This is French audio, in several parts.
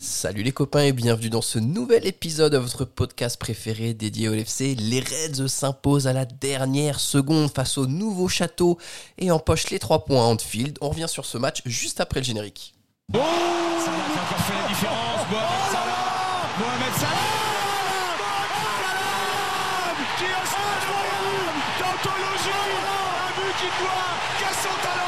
Salut les copains et bienvenue dans ce nouvel épisode de votre podcast préféré dédié au LFC. Les Reds s'imposent à la dernière seconde face au nouveau château et empochent les 3 points à Anfield. On revient sur ce match juste après le générique. Oh Salah qui a encore fait la différence. Mohamed Salah Mohamed Salah Qui a incroyable D'anthologie Un but qui doit casse son talent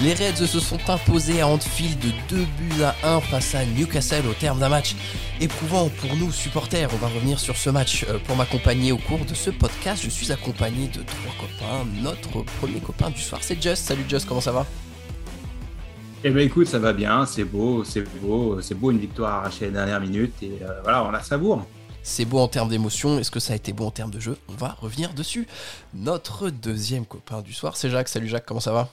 Les Reds se sont imposés à Anfield de 2 buts à 1 face à Newcastle au terme d'un match éprouvant pour nous supporters. On va revenir sur ce match Euh, pour m'accompagner au cours de ce podcast. Je suis accompagné de trois copains. Notre premier copain du soir c'est Just. Salut Just, comment ça va? Eh ben écoute, ça va bien, c'est beau, c'est beau, c'est beau une victoire arrachée les dernières minutes et euh, voilà, on la savoure. C'est beau en termes d'émotion, est-ce que ça a été beau en termes de jeu? On va revenir dessus. Notre deuxième copain du soir, c'est Jacques. Salut Jacques, comment ça va?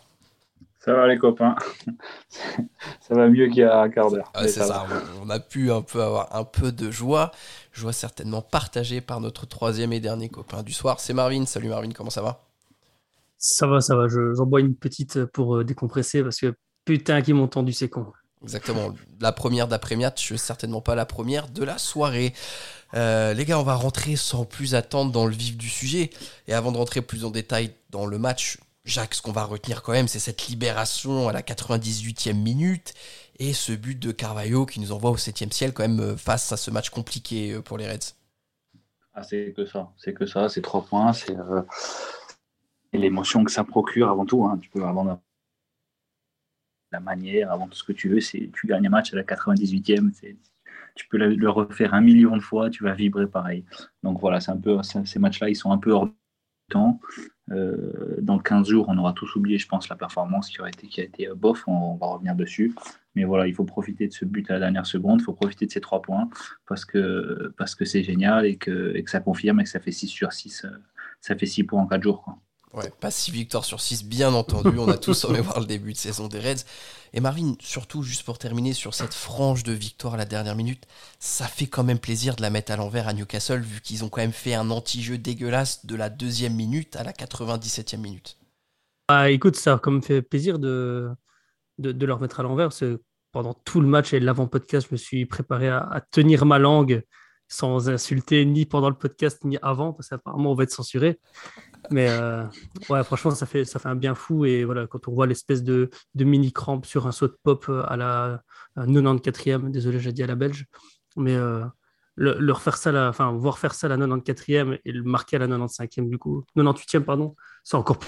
Ça va les copains? Ça va mieux qu'il y a un quart d'heure. Ah, C'est ça, on- a pu un peu avoir un peu de joie. Joie certainement partagée par notre troisième et dernier copain du soir, c'est Marvin. Salut Marvin, comment ça va? Ça va, ça va. Je- J'en bois une petite pour euh, décompresser parce que putain, qui m'ont tendu, c'est con. Exactement, la première d'après-match, certainement pas la première de la soirée. Euh, les gars, on va rentrer sans plus attendre dans le vif du sujet. Et avant de rentrer plus en détail dans le match, Jacques, ce qu'on va retenir quand même, c'est cette libération à la 98e minute et ce but de Carvalho qui nous envoie au 7e ciel quand même euh, face à ce match compliqué euh, pour les Reds. Ah, c'est que ça, c'est que ça, c'est trois points, c'est euh, l'émotion que ça procure avant tout. hein. Tu peux avant la, manière, avant tout ce que tu veux, c'est tu gagnes un match à la 98e, c'est- tu peux le, refaire un million de fois, tu vas vibrer pareil. Donc voilà, c'est un peu ces matchs-là, ils sont un peu hors temps. Euh, dans 15 jours, on aura tous oublié, je pense, la performance qui, aurait été, qui a été euh, bof. On, va revenir dessus. Mais voilà, il faut profiter de ce but à la dernière seconde. Il faut profiter de ces trois points parce que parce que c'est génial et que, et que ça confirme et que ça fait 6 sur 6. ça fait 6 points en 4 jours. Quoi. Ouais, pas 6 victoires sur 6, bien entendu. On a tous en mémoire le début de saison des Reds. Et Marvin, surtout, juste pour terminer sur cette frange de victoire à la dernière minute, ça fait quand même plaisir de la mettre à l'envers à Newcastle, vu qu'ils ont quand même fait un anti-jeu dégueulasse de la deuxième minute à la 97e minute. Ah, écoute, ça a comme fait plaisir de, de, de leur mettre à l'envers. parce que pendant tout le match et l'avant-podcast, je me suis préparé à, à tenir ma langue sans insulter ni pendant le podcast ni avant, parce qu'apparemment on va être censuré. Mais euh, ouais, franchement, ça fait, ça fait un bien fou. Et voilà, quand on voit l'espèce de, de mini crampe sur un saut de pop à la à 94e, désolé, j'ai dit à la belge, mais euh, le, leur faire ça, enfin, voir faire ça à la 94e et le marquer à la 95e, du coup, 98e, pardon, c'est encore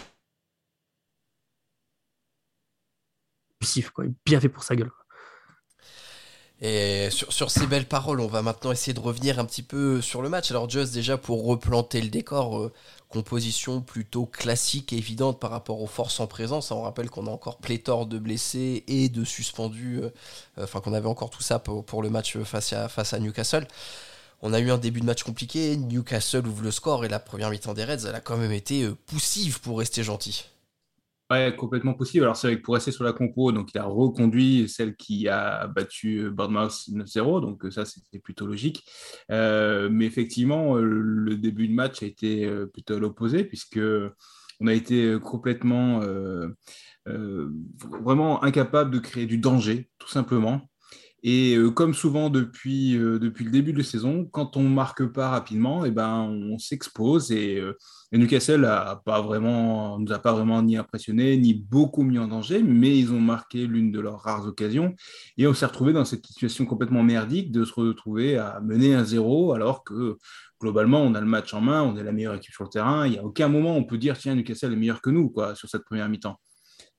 plus quoi. Bien fait pour sa gueule. Et sur, ces belles paroles, on va maintenant essayer de revenir un petit peu sur le match. Alors, Just, déjà pour replanter le décor, euh, composition plutôt classique et évidente par rapport aux forces en présence. On rappelle qu'on a encore pléthore de blessés et de suspendus, euh, enfin qu'on avait encore tout ça pour, pour le match face à, face à Newcastle. On a eu un début de match compliqué, Newcastle ouvre le score et la première mi-temps des Reds, elle a quand même été euh, poussive pour rester gentil. Ouais, complètement possible. Alors c'est vrai que pour rester sur la compo, donc il a reconduit celle qui a battu euh, Bournemouth 9-0, donc euh, ça c'était plutôt logique. Euh, mais effectivement, le début de match a été plutôt l'opposé puisque on a été complètement vraiment incapable de créer du danger, tout simplement. Et euh, comme souvent depuis, euh, depuis le début de saison, quand on marque pas rapidement, et ben, on s'expose. Et, euh, et Newcastle a pas vraiment, nous a pas vraiment ni impressionné, ni beaucoup mis en danger, mais ils ont marqué l'une de leurs rares occasions. Et on s'est retrouvé dans cette situation complètement merdique de se retrouver à mener un zéro, alors que globalement, on a le match en main, on est la meilleure équipe sur le terrain. Il n'y a aucun moment où on peut dire, tiens, Newcastle est meilleur que nous quoi, sur cette première mi-temps.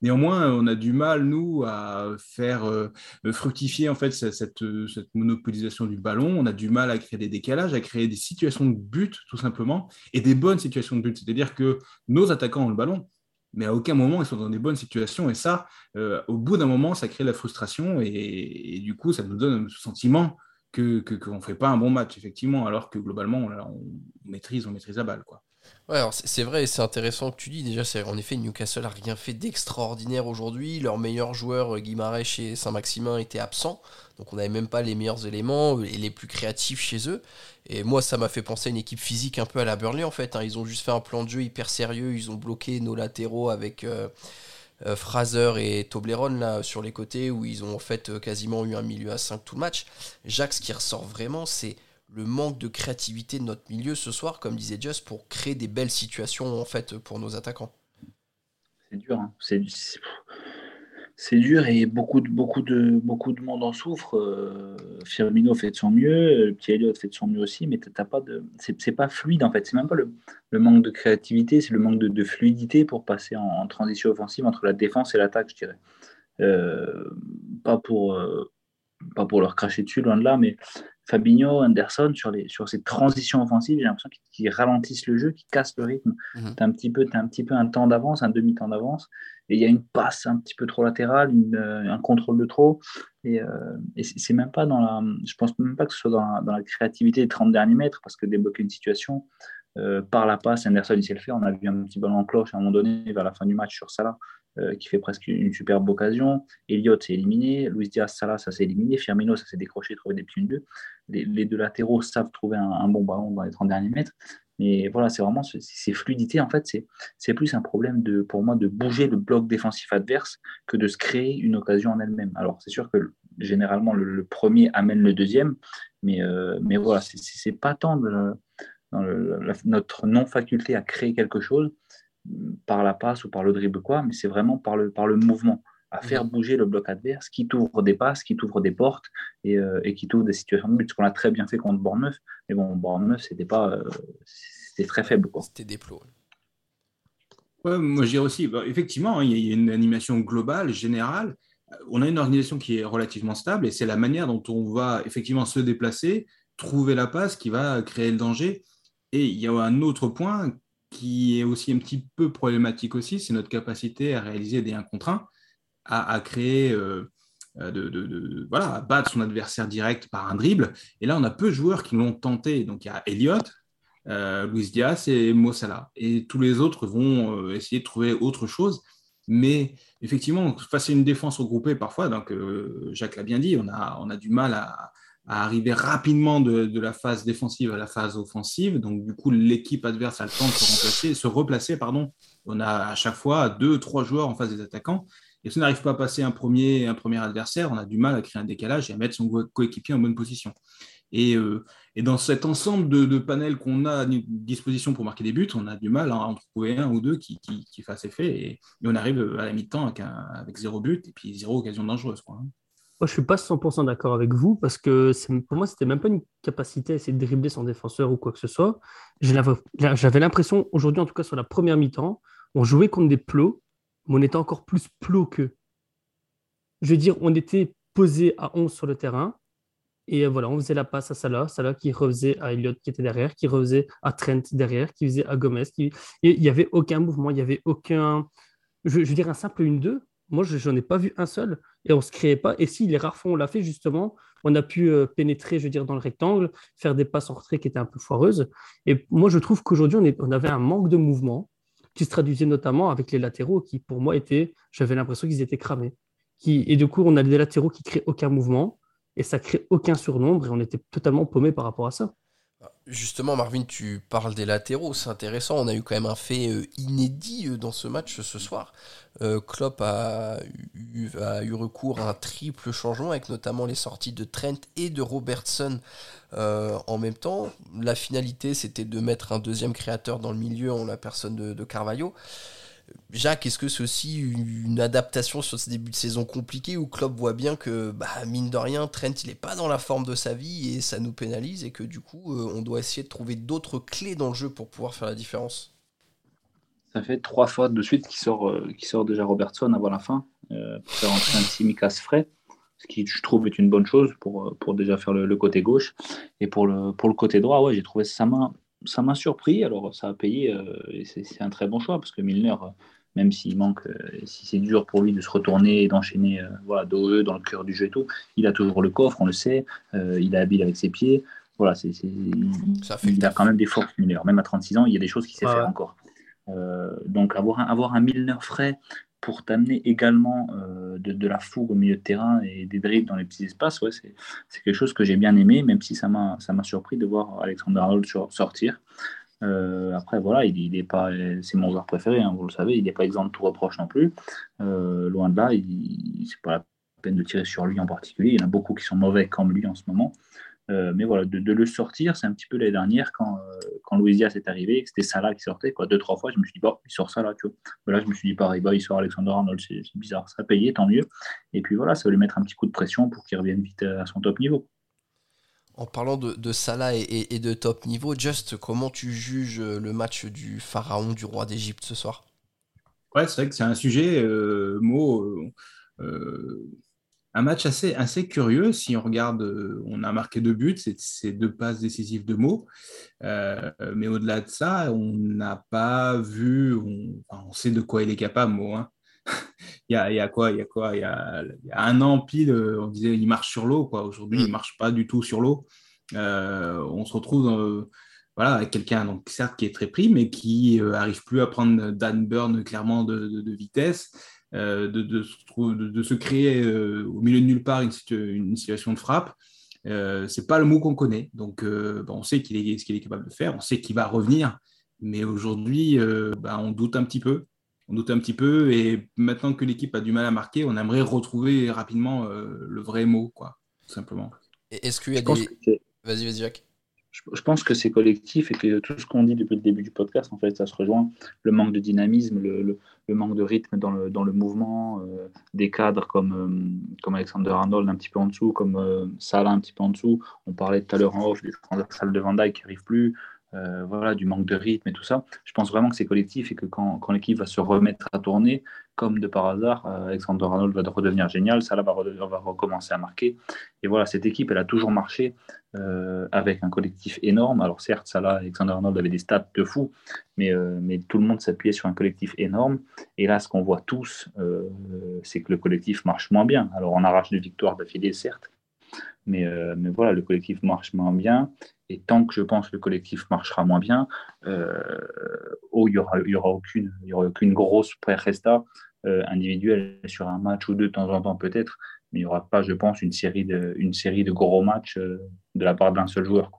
Néanmoins, on a du mal, nous, à faire euh, fructifier en fait cette, monopolisation du ballon. On a du mal à créer des décalages, à créer des situations de but, tout simplement, et des bonnes situations de but. C'est-à-dire que nos attaquants ont le ballon, mais à aucun moment ils sont dans des bonnes situations. Et ça, euh, au bout d'un moment, ça crée la frustration et, du coup, ça nous donne le sentiment que qu'on ne fait pas un bon match, effectivement, alors que globalement, on, on, maîtrise, on maîtrise la balle. Ouais, c'est vrai, c'est intéressant que tu dis. Déjà, c'est en effet, Newcastle a rien fait d'extraordinaire aujourd'hui. Leur meilleur joueur, euh, Guimarães et Saint-Maximin, était absent. Donc, on n'avait même pas les meilleurs éléments et les plus créatifs chez eux. Et moi, ça m'a fait penser à une équipe physique un peu à la Burnley, en fait. Hein. Ils ont juste fait un plan de jeu hyper sérieux. Ils ont bloqué nos latéraux avec euh, euh, Fraser et Toblerone là, sur les côtés, où ils ont en fait quasiment eu un milieu à 5 tout le match. Jacques, ce qui ressort vraiment, c'est le manque de créativité de notre milieu ce soir, comme disait Just, pour créer des belles situations en fait pour nos attaquants. C'est dur, hein. c'est dur et beaucoup de, beaucoup, de, beaucoup de monde en souffre. Euh, Firmino fait de son mieux, le petit Elliott fait de son mieux aussi, mais t'as pas de, c'est pas fluide en fait. C'est même pas le, manque de créativité, c'est le manque de, fluidité pour passer en, transition offensive entre la défense et l'attaque, je dirais. Euh, pas pour euh, pas pour leur cracher dessus, loin de là, mais Fabinho, Anderson, sur, les, sur ces transitions offensives, j'ai l'impression qu'ils ralentissent le jeu, qu'ils cassent le rythme. Tu as, un petit peu, un petit peu un temps d'avance, un demi-temps d'avance, et il y a une passe un petit peu trop latérale, euh, un contrôle de trop. Et, euh, et c'est même pas dans la. Je pense même pas que ce soit dans la, dans la créativité des 30 derniers mètres, parce que débloquer une situation euh, par la passe, Anderson, il sait le faire. On a vu un petit ballon en cloche à un moment donné, vers la fin du match sur Salah. Euh, qui fait presque une superbe occasion. Elliott s'est éliminé. Luis Diaz Salah, ça s'est éliminé. Firmino, ça s'est décroché, trouvé des petits deux. Les, deux latéraux savent trouver un, bon ballon dans les 30 derniers mètres. Mais voilà, c'est vraiment ces fluidités. En fait, c'est plus un problème de, pour moi de bouger le bloc défensif adverse que de se créer une occasion en elle-même. Alors, c'est sûr que généralement, le, premier amène le deuxième. Mais, euh, mais voilà, c'est pas tant notre non-faculté à créer quelque chose, par la passe ou par le dribble quoi, mais c'est vraiment par le, par le mouvement, à faire bouger le bloc adverse, qui t'ouvre des passes, qui t'ouvre des portes et, euh, et, qui t'ouvre des situations de but, ce qu'on a très bien fait contre Bournemouth. Mais bon, Bournemouth, c'était pas, euh, c'était très faible. C'était des plots. Ouais, moi, je dirais aussi, bah, effectivement, hein, il y a une animation globale, générale. On a une organisation qui est relativement stable et c'est la manière dont on va effectivement se déplacer, trouver la passe qui va créer le danger. Et il y a un autre point qui est aussi un petit peu problématique aussi, c'est notre capacité à réaliser des 1 contre 1, à, créer, euh, euh, de, voilà, à battre son adversaire direct par un dribble. Et là, on a peu de joueurs qui l'ont tenté. Donc, il y a Elliott, euh, Luis Diaz et Mossala. Et tous les autres vont essayer de trouver autre chose. Mais effectivement, face à une défense regroupée, parfois, donc Jacques l'a bien dit, on a du mal à, à arriver rapidement de, la phase défensive à la phase offensive. Donc, du coup, l'équipe adverse a le temps de se remplacer, se replacer. Pardon. On a à chaque fois deux, trois joueurs en face des attaquants. Et si on n'arrive pas à passer un premier, adversaire, on a du mal à créer un décalage et à mettre son coéquipier en bonne position. Et, euh, dans cet ensemble de, panels qu'on a à disposition pour marquer des buts, on a du mal à en trouver un ou deux qui, fassent effet. Et, on arrive à la mi-temps avec, avec, zéro but et puis zéro occasion dangereuse. Quoi. Moi, je suis pas 100% d'accord avec vous parce que pour moi, c'était même pas une capacité à essayer de dribbler son défenseur ou quoi que ce soit. J'avais l'impression, aujourd'hui, en tout cas sur la première mi-temps, on jouait contre des plots, mais on était encore plus plots qu'eux. Je veux dire, on était posé à 11 sur le terrain et voilà, on faisait la passe à Salah, Salah qui refaisait à Elliott qui était derrière, qui refaisait à Trent derrière, qui faisait à Gomez. Et il n'y avait aucun mouvement, il n'y avait aucun. Je veux dire, un simple 1-2, moi, je n'en ai pas vu un seul et on ne se créait pas. Et si les rares fois on l'a fait, justement, on a pu euh, pénétrer, je veux dire, dans le rectangle, faire des passes en retrait qui étaient un peu foireuses. Et moi, je trouve qu'aujourd'hui, on, avait un manque de mouvement qui se traduisait notamment avec les latéraux qui, pour moi, étaient, j'avais l'impression qu'ils étaient cramés. Qui, et du coup, on a des latéraux qui créent aucun mouvement et ça crée aucun surnombre et on était totalement paumé par rapport à ça. Justement, Marvin, tu parles des latéraux, c'est intéressant. On a eu quand même un fait euh, inédit euh, dans ce match ce soir. Euh, Klopp a eu, recours à un triple changement avec notamment les sorties de Trent et de Robertson en même temps. La finalité, c'était de mettre un deuxième créateur dans le milieu en la personne de, de Carvalho. Jacques, est-ce que c'est aussi une adaptation sur ce début de saison compliqué où Klopp voit bien que, bah, mine de rien, Trent, il n'est pas dans la forme de sa vie et ça nous pénalise et que du coup, euh, on doit essayer de trouver d'autres clés dans le jeu pour pouvoir faire la différence? Ça fait trois fois de suite qu'il sort, euh, sort déjà Robertson avant la fin euh, pour faire entrer un Simicas frais, ce qui, je trouve, est une bonne chose pour, pour déjà faire le, côté gauche. Et pour le, pour le côté droit, ouais, j'ai trouvé sa main ça m'a surpris. Alors, ça a payé euh, et c'est un très bon choix parce que Milner, même s'il manque, si c'est dur pour lui de se retourner et d'enchaîner voilà, dos dans le cœur du jeu et tout, il a toujours le coffre, on le sait, il est habile avec ses pieds. Voilà, c'est, il a quand même des forces mineures. Même à 36 ans, il y a des choses qu'il sait faire encore. donc avoir un, avoir un Milner frais pour t'amener également euh, de, la fougue au milieu de terrain et des dribbles dans les petits espaces, ouais, c'est, quelque chose que j'ai bien aimé, même si ça m'a, surpris de voir Alexander Arnold sortir. Euh, après, voilà, il, est pas, c'est mon joueur préféré, hein, vous le savez, il n'est pas exempt de tout reproche non plus. Euh, loin de là, il, c'est pas la peine de tirer sur lui en particulier. Il y en a beaucoup qui sont mauvais comme lui en ce moment. Euh, mais voilà, de, le sortir, c'est un petit peu l'année dernière quand, euh, quand Louisias est arrivé, c'était Salah qui sortait, quoi, deux, trois fois, je me suis dit, bon, il sort ça là, tu vois. Mais là, je me suis dit, pareil, bah, il sort Alexander Arnold, c'est bizarre, ça a payé, tant mieux. Et puis voilà, ça va lui mettre un petit coup de pression pour qu'il revienne vite à son top niveau. En parlant de, Salah et, de top niveau, Just, comment tu juges le match du pharaon, du roi d'Égypte ce soir? Ouais, c'est vrai que c'est un sujet, euh, mot. Euh, un match assez, assez curieux. Si on regarde, euh, on a marqué deux buts, c'est deux passes décisives de mots. Euh, mais au-delà de ça, on n'a pas vu, on, sait de quoi il est capable, Mo. Hein. il, y a, il, y a, quoi Il y a quoi il y a, un an pile, euh, on disait il marche sur l'eau. Aujourd'hui, il ne mm. marche pas du tout sur l'eau. on se retrouve voilà, avec quelqu'un, donc certes, qui est très pris, mais qui n'arrive plus à prendre Dan Burn clairement de, de vitesse. Euh, de, de, se créer euh, au milieu de nulle part une, une situation de frappe. Euh, c'est pas le mot qu'on connaît. Donc, on sait qu'il est, ce qu'il est capable de faire, on sait qu'il va revenir, mais aujourd'hui, bah, on doute un petit peu. On doute un petit peu, et maintenant que l'équipe a du mal à marquer, on aimerait retrouver rapidement le vrai mot, quoi, tout simplement. Est-ce qu'il y a des. Vas-y, vas-y, Jacques je pense que c'est collectif et que tout ce qu'on dit depuis le début du podcast, en fait, ça se rejoint. Le manque de dynamisme, le, manque de rythme dans le, mouvement, euh, des cadres comme, euh, comme Alexander Arnold un petit peu en dessous, comme euh, Salah un petit peu en dessous. On parlait tout à l'heure en off des transversales de Van Dijk qui n'arrivent plus. Euh, voilà, du manque de rythme et tout ça. Je pense vraiment que c'est collectif et que quand, quand l'équipe va se remettre à tourner, comme de par hasard, euh, Alexander Arnold va redevenir génial, Salah va, va, recommencer à marquer. Et voilà, cette équipe, elle a toujours marché euh, avec un collectif énorme. Alors certes, Salah et Alexander Arnold avaient des stats de fou, mais, mais tout le monde s'appuyait sur un collectif énorme. Et là, ce qu'on voit tous, c'est que le collectif marche moins bien. Alors on arrache des victoires d'affilée, certes, mais, mais voilà, le collectif marche moins bien. Et tant que je pense que le collectif marchera moins bien, euh, oh, il n'y aura, y aura, aucune, aura aucune grosse pré-resta euh, individuelle sur un match ou deux de temps en temps peut-être, mais il n'y aura pas, je pense, une série de, une série de gros matchs euh, de la part d'un seul joueur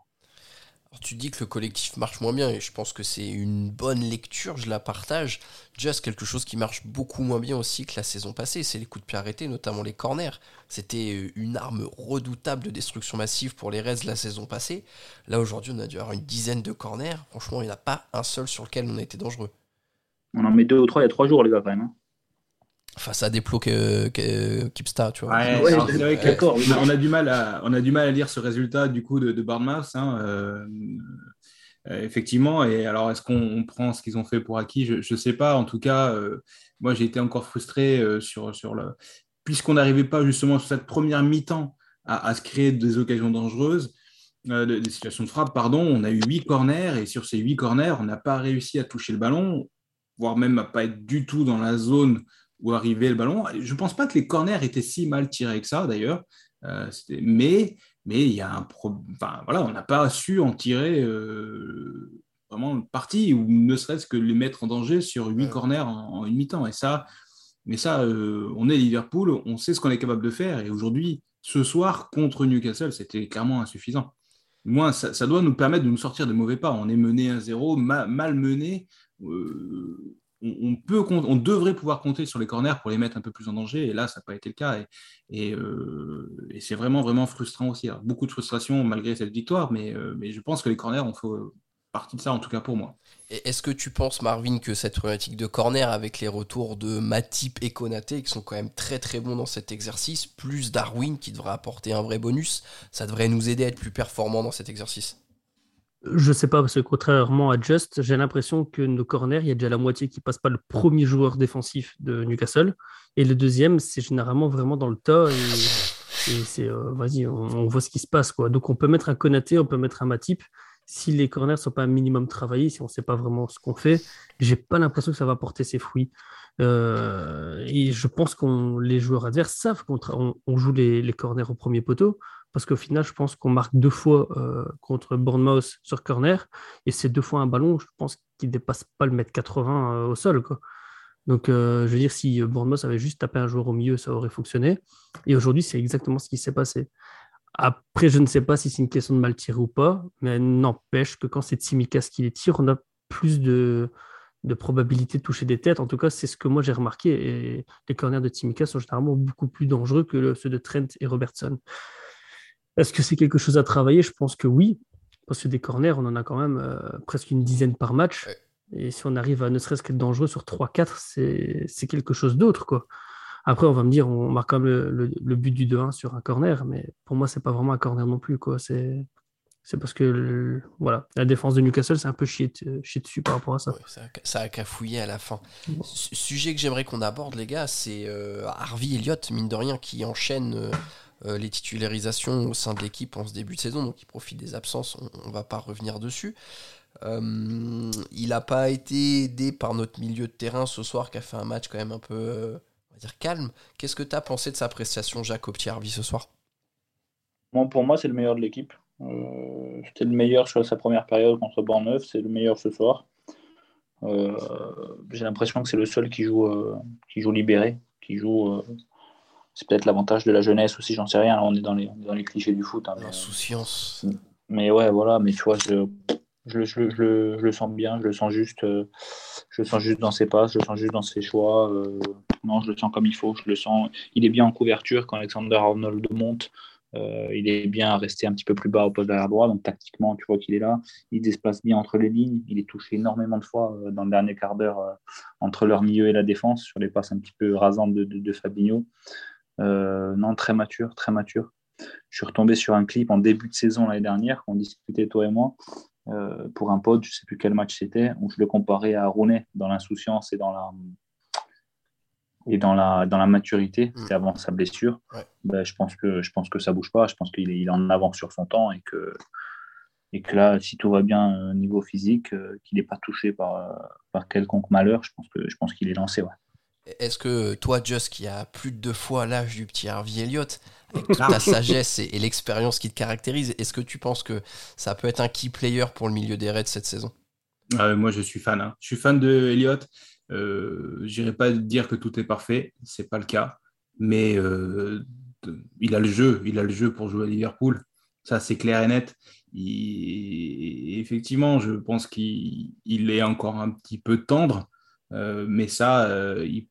tu dis que le collectif marche moins bien et je pense que c'est une bonne lecture, je la partage. Just quelque chose qui marche beaucoup moins bien aussi que la saison passée, c'est les coups de pied arrêtés, notamment les corners. C'était euh, une arme redoutable de destruction massive pour les Reds la saison passée. Là aujourd'hui, on a dû avoir une dizaine de corners. Franchement, il n'y en a pas un seul sur lequel on a été dangereux. On en met deux ou trois il y a trois jours, les gars, quand même. Hein face à des plots que, que Kipsta, tu vois. on a du mal à on a du mal à lire ce résultat du coup de, de Hein, euh, euh, effectivement, et alors est-ce qu'on prend ce qu'ils ont fait pour acquis? Je ne sais pas. En tout cas, euh, moi j'ai été encore frustré sur, sur le. Puisqu'on n'arrivait pas justement sur cette première mi-temps à, se créer des occasions dangereuses, des situations de frappe, pardon, on a eu huit corners et sur ces huit corners, on n'a pas réussi à toucher le ballon, voire même à pas être du tout dans la zone où arrivait le ballon. Je ne pense pas que les corners étaient si mal tirés que ça, d'ailleurs. Euh, mais, mais il y a un enfin, voilà, on n'a pas su en tirer euh, vraiment parti, ou ne serait-ce que les mettre en danger sur huit corners en, une mi-temps. Et ça, mais ça, euh, on est Liverpool, on sait ce qu'on est capable de faire. Et aujourd'hui, ce soir, contre Newcastle, c'était clairement insuffisant. Moi, ça, ça, doit nous permettre de nous sortir de mauvais pas. On est mené 1-0, mal mené on, peut, on devrait pouvoir compter sur les corners pour les mettre un peu plus en danger, et là, ça n'a pas été le cas. Et, euh, c'est vraiment, vraiment frustrant aussi. beaucoup de frustration malgré cette victoire, mais, euh, mais je pense que les corners ont fait partie de ça, en tout cas pour moi. Est-ce que tu penses, Marvin, que cette problématique de corner, avec les retours de Matip et Konaté, qui sont quand même très très bons dans cet exercice, plus Darwin qui devrait apporter un vrai bonus, ça devrait nous aider à être plus performants dans cet exercice? Je sais pas, parce que contrairement à Just, j'ai l'impression que nos corners, il y a déjà la moitié qui passe pas le premier joueur défensif de Newcastle. Et le deuxième, c'est généralement vraiment dans le tas. Et, c'est, euh, vas-y, on, voit ce qui se passe. Quoi. Donc on peut mettre un Konaté, on peut mettre un Matip. Si les corners sont pas un minimum travaillés, si on sait pas vraiment ce qu'on fait, j'ai pas l'impression que ça va porter ses fruits. Euh, et je pense que les joueurs adverses savent qu'on on, joue les, les, corners au premier poteau, parce qu'au final, je pense qu'on marque deux fois euh, contre Bournemouth sur corner, et c'est deux fois un ballon, je pense, qui ne dépasse pas le mètre 80 euh, au sol. Donc, je veux dire, si Bournemouth avait juste tapé un joueur au milieu, ça aurait fonctionné. Et aujourd'hui, c'est exactement ce qui s'est passé. Après, je ne sais pas si c'est une question de mal tirer ou pas, mais n'empêche que quand c'est Tsimikas qui les tire, on a plus de, de probabilité de toucher des têtes. En tout cas, c'est ce que moi j'ai remarqué. Et les corners de Timika sont généralement beaucoup plus dangereux que ceux de Trent et Robertson. Est-ce que c'est quelque chose à travailler? Je pense que oui. Parce que des corners, on en a quand même euh, presque une dizaine par match. Et si on arrive à ne serait-ce qu'être dangereux sur 3-4, c'est quelque chose d'autre. quoi. Après, on va me dire, on marque quand même le, but du 2-1 sur un corner, mais pour moi, c'est pas vraiment un corner non plus. quoi. C'est c'est parce que voilà, la défense de Newcastle, c'est un peu chié, dessus par rapport à ça. ça, a cafouillé à la fin. Sujet que j'aimerais qu'on aborde, les gars, c'est euh, Harvey Elliott, mine de rien, qui enchaîne euh, les titularisations au sein de l'équipe en ce début de saison, donc il profite des absences, on, ne va pas revenir dessus. il n'a pas été aidé par notre milieu de terrain ce soir, qui a fait un match quand même un peu, on va dire, calme. Qu'est-ce que tu as pensé de sa prestation, Jacques Harvey, ce soir? Pour moi, c'est le meilleur de l'équipe. Euh, c'était le meilleur sur sa première période contre Borneuf, c'est le meilleur ce soir. Euh, j'ai l'impression que c'est le seul qui joue, euh, qui joue libéré, qui joue. C'est peut-être l'avantage de la jeunesse aussi, j'en sais rien. on est dans les, dans les clichés du foot. Hein, L'insouciance. Mais, ouais, voilà. Mais tu vois, je, je, je, je, le sens bien, je le sens juste, je le sens juste dans ses passes, je le sens juste dans ses choix. non, je le sens comme il faut. Je le sens. Il est bien en couverture quand Alexander Arnold monte. Euh, il est bien resté un petit peu plus bas au poste derrière droit, donc tactiquement, tu vois qu'il est là. Il se déplace bien entre les lignes. Il est touché énormément de fois euh, dans le dernier quart d'heure euh, entre leur milieu et la défense sur les passes un petit peu rasantes de, de, Fabinho. Non, très mature, très mature. Je suis retombé sur un clip en début de saison l'année dernière, qu'on discutait toi et moi, pour un pote, je ne sais plus quel match c'était, où je le comparais à Rooney dans l'insouciance et dans la, et dans la, dans la maturité, mm. c'est avant sa blessure, ben, je, pense que, je pense que ça bouge pas. Je pense qu'il est, il en avance sur son temps et que, et que là, si tout va bien au niveau physique, euh, qu'il n'est pas touché par, euh, par quelconque malheur, je pense, que, je pense qu'il est lancé. Ouais. Est-ce que toi, Just, qui a plus de deux fois l'âge du petit Harvey Elliott, avec toute ta sagesse et, l'expérience qui te caractérise, est-ce que tu penses que ça peut être un key player pour le milieu des Reds cette saison? Ah Moi, je suis fan. Hein. Je suis fan de Elliott. Euh, J'irai pas dire que tout est parfait, c'est pas le cas, mais euh, il a le jeu, il a le jeu pour jouer à Liverpool. Ça, c'est clair et net. effectivement, je pense qu'il est encore un petit peu tendre, euh, mais ça, euh, il,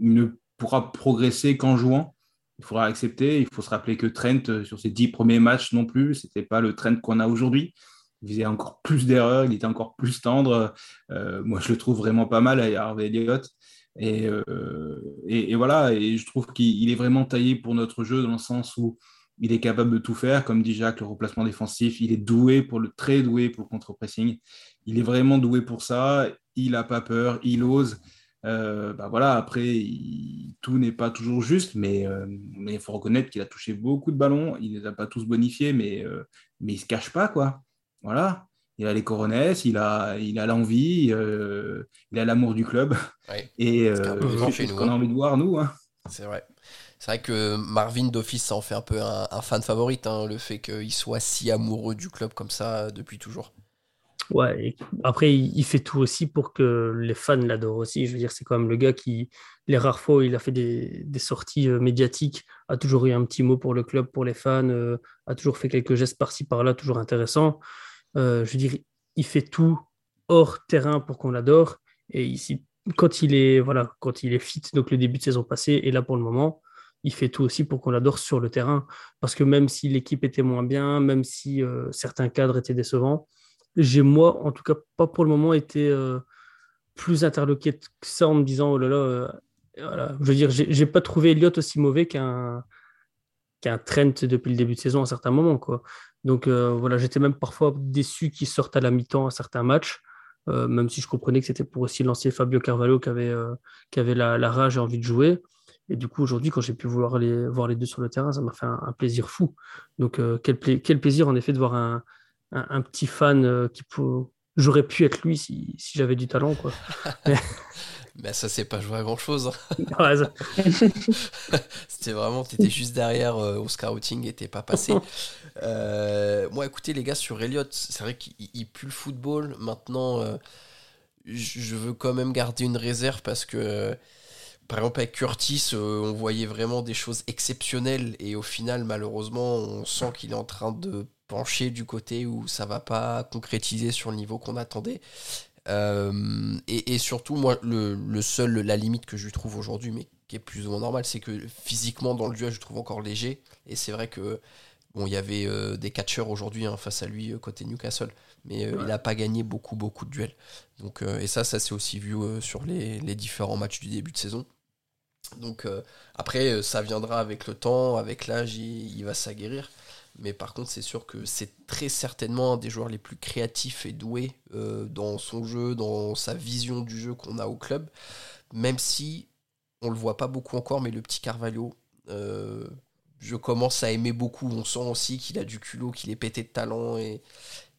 ne pourra progresser qu'en jouant. Il faudra accepter. Il faut se rappeler que Trent, sur ses dix premiers matchs non plus, c'était pas le Trent qu'on a aujourd'hui il faisait encore plus d'erreurs, il était encore plus tendre. Euh, moi, je le trouve vraiment pas mal à Harvey Elliott. Euh, et, et, voilà, et je trouve qu'il est vraiment taillé pour notre jeu dans le sens où il est capable de tout faire. Comme dit Jacques, le remplacement défensif, il est doué pour le très doué pour le contre-pressing. Il est vraiment doué pour ça. Il n'a pas peur, il ose. Euh, bah voilà, après, tout n'est pas toujours juste, mais mais il faut reconnaître qu'il a touché beaucoup de ballons. Il ne les a pas tous bonifiés, mais, mais il ne se cache pas, quoi. Voilà. Il a les coronesses, il a, il a l'envie, euh, il a l'amour du club. Et euh, c'est ce qu'on a envie de voir, nous. Hein. C'est vrai. C'est vrai que Marvin d'office, ça en fait un peu un, fan favorite, hein, le fait qu'il soit si amoureux du club comme ça euh, depuis toujours. Ouais, après, il, fait tout aussi pour que les fans l'adorent aussi. Je veux dire, c'est quand même le gars qui, les rares fois où il a fait des, sorties euh, médiatiques, a toujours eu un petit mot pour le club, pour les fans, a toujours fait quelques gestes par-ci, par-là, toujours intéressants. Euh, je veux dire, il fait tout hors terrain pour qu'on l'adore. Et ici, quand il est voilà, quand il est fit, donc le début de saison passée, et là pour le moment, il fait tout aussi pour qu'on l'adore sur le terrain. Parce que même si l'équipe était moins bien, même si euh, certains cadres étaient décevants, j'ai moi, en tout cas pas pour le moment, été euh, plus interloqué que ça en me disant oh là là, voilà. je veux dire, j'ai pas trouvé Elliott aussi mauvais qu'un qu'un Trent depuis le début de saison à certains moments. Quoi. Donc euh, voilà, j'étais même parfois déçu qu'il sorte à la mi-temps à certains matchs, euh, même si je comprenais que c'était pour aussi lancer Fabio Carvalho qui avait, euh, qui avait la, rage et envie de jouer. Et du coup, aujourd'hui, quand j'ai pu voir les, voir les deux sur le terrain, ça m'a fait un, plaisir fou. Donc, quel, quel, plaisir, en effet, de voir un, un, petit fan qui peut... J'aurais pu être lui si, si j'avais du talent. Quoi. Mais ça, c'est pas joué à grand chose. Ça- C'était vraiment, t'étais juste derrière euh, au scouting et t'es pas passé. Euh, moi, écoutez, les gars, sur Elliott, c'est vrai qu'il il pue le football. Maintenant, euh, je veux quand même garder une réserve parce que, euh, par exemple, avec Curtis, euh, on voyait vraiment des choses exceptionnelles et au final, malheureusement, on sent qu'il est en train de pencher du côté où ça va pas concrétiser sur le niveau qu'on attendait. Euh, et, et surtout, moi, le, le seul, la limite que je lui trouve aujourd'hui, mais qui est plus ou moins normal, c'est que physiquement, dans le duel, je le trouve encore léger. Et c'est vrai que, bon, il y avait euh, des catcheurs aujourd'hui hein, face à lui euh, côté Newcastle, mais euh, il n'a pas gagné beaucoup, beaucoup de duels. Donc, et ça, ça s'est aussi vu sur les, les différents matchs du début de saison. Donc, après, ça viendra avec le temps, avec l'âge, il, il va s'aguerrir. Mais par contre, c'est sûr que c'est très certainement un des joueurs les plus créatifs et doués euh, dans son jeu, dans sa vision du jeu qu'on a au club. Même si on le voit pas beaucoup encore, mais le petit Carvalho, euh, je commence à aimer beaucoup. On sent aussi qu'il a du culot, qu'il est pété de talent et,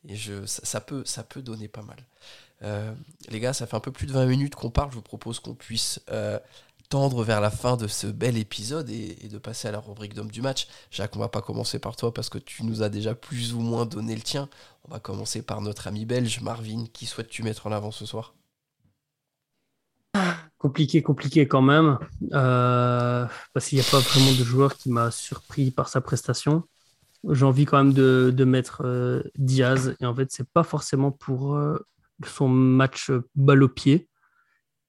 je, ça, peut, ça peut donner pas mal. Euh, les gars, ça fait un peu plus de 20 minutes qu'on parle. Je vous propose qu'on puisse tendre vers la fin de ce bel épisode et, de passer à la rubrique d'homme du match. Jacques, on va pas commencer par toi parce que tu nous as déjà plus ou moins donné le tien. On va commencer par notre ami belge, Marvin. Qui souhaites-tu mettre en avant ce soir? Compliqué, compliqué quand même. Euh, parce qu'il n'y a pas vraiment de joueur qui m'a surpris par sa prestation. J'ai envie quand même de, de mettre euh, Diaz. Et en fait, c'est pas forcément pour euh, son match balle au pied.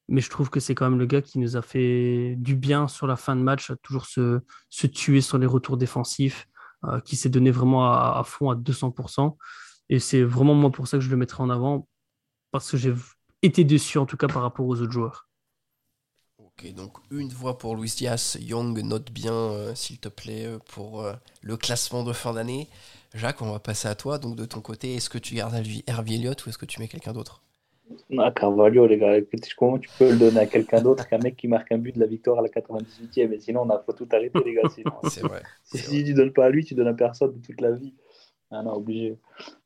Mais je trouve que c'est quand même le gars qui nous a fait du bien sur la fin de match, toujours se, tuer sur les retours défensifs, euh, qui s'est donné vraiment à, fond à 200%. Et c'est vraiment moi pour ça que je le mettrai en avant, parce que j'ai été déçu en tout cas par rapport aux autres joueurs. Ok, donc une voix pour Luis Diaz. Young, note bien, euh, s'il te plaît, euh, pour le classement de fin d'année. Jacques, on va passer à toi. Donc de ton côté, est-ce que tu gardes Hervé Elliott ou est-ce que tu mets quelqu'un d'autre? Ah, Carvalho, les gars, comment tu peux le donner à quelqu'un d'autre qu'un mec qui marque un but de la victoire à la 98e Et sinon, on a faut tout arrêter, les gars. Sinon, C'est vrai. c'est si tu donnes pas à lui, tu donnes à personne de toute la vie. Ah non, obligé.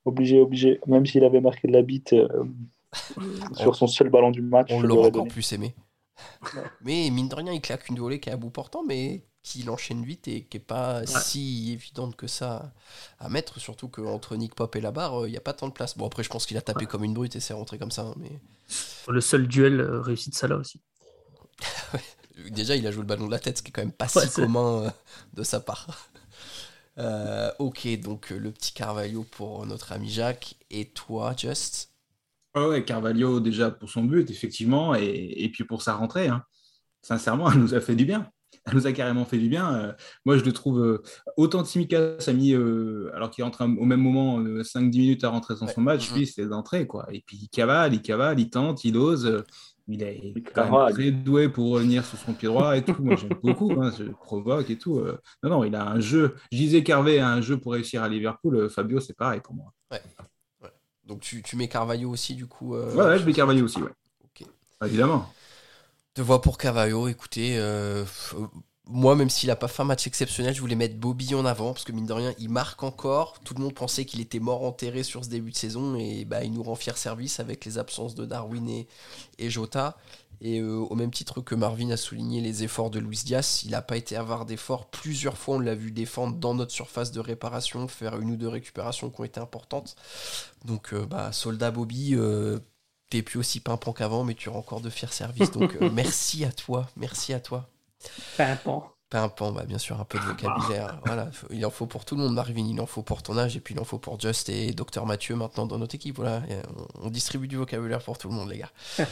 Obligé, obligé. Même s'il avait marqué de la bite euh, sur son seul ballon du match, On l'aurait encore donné. plus aimé. Mais mine de rien, il claque une volée qui est à bout portant, mais qui l'enchaîne vite et qui est pas si évidente que ça à mettre. Surtout qu'entre Nick Pop et la barre, il n'y a pas tant de place. Bon, après, je pense qu'il a tapé comme une brute et c'est rentré comme ça. hein, mais Le seul duel euh, réussi de Salah aussi. déjà, il a joué le ballon de la tête, ce qui est quand même pas Ouais, si commun euh, de sa part. Euh, ok, donc euh, le petit Carvalho pour notre ami Jacques. Et toi, Just? Ouais, ouais, Carvalho, déjà pour son but, effectivement, et, et puis pour sa rentrée. hein. Sincèrement, elle nous a fait du bien. Elle nous a carrément fait du bien. Euh, moi, je le trouve euh, autant Tsimikas a mis, euh, alors qu'il train au même moment, euh, 5-10 minutes à rentrer dans son Ouais. match, Mhm. lui, c'était d'entrée. quoi. Et puis il cavale, il cavale, il tente, il ose. euh, il est quand même très doué pour revenir sur son pied droit et tout. Moi, j'aime beaucoup. Hein, je provoque et tout. euh. Non, non, il a un jeu. Je disais qu'Hervé a un jeu pour réussir à Liverpool. euh, Fabio, c'est pareil pour moi. Donc tu, tu mets Carvalho aussi, du coup euh, Ouais, ouais, je vais Carvalho aussi, ouais. Ok. Évidemment. Te voix pour Carvalho, écoutez, euh, moi, même s'il a pas fait un match exceptionnel, je voulais mettre Bobby en avant, parce que mine de rien, il marque encore. Tout le monde pensait qu'il était mort enterré sur ce début de saison, et bah, il nous rend fier service avec les absences de Darwin et, Jota. Et euh, au même titre que Marvin a souligné les efforts de Luis Diaz, il n'a pas été avare d'efforts. Plusieurs fois, on l'a vu défendre dans notre surface de réparation, faire une ou deux récupérations qui ont été importantes. Donc, euh, bah, soldat Bobby, t'es plus aussi pimpant qu'avant, mais tu rends encore de fiers services. Donc, euh, merci à toi, merci à toi. Pimpant. Pimpant, bah, bien sûr, un peu de vocabulaire. voilà, faut- il en faut pour tout le monde, Marvin, il en faut pour ton âge, et puis il en faut pour Just et Docteur Mathieu maintenant dans notre équipe. Voilà, Et on, on distribue du vocabulaire pour tout le monde, les gars.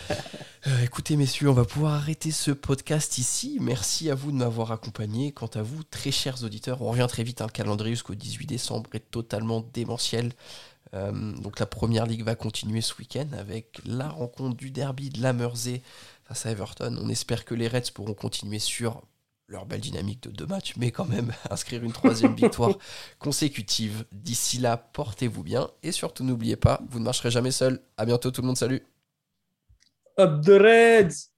Euh, écoutez, messieurs, on va pouvoir arrêter ce podcast ici. Merci à vous de m'avoir accompagné. Quant à vous, très chers auditeurs, on revient très vite. hein, le calendrier jusqu'au 18 décembre est totalement démentiel. Euh, donc la première ligue va continuer ce week-end avec la rencontre du derby de la Mersey face à Everton. On espère que les Reds pourront continuer sur leur belle dynamique de deux matchs, mais quand même inscrire une troisième victoire consécutive. D'ici là, portez-vous bien et surtout n'oubliez pas, vous ne marcherez jamais seul. À bientôt tout le monde, salut Up the Reds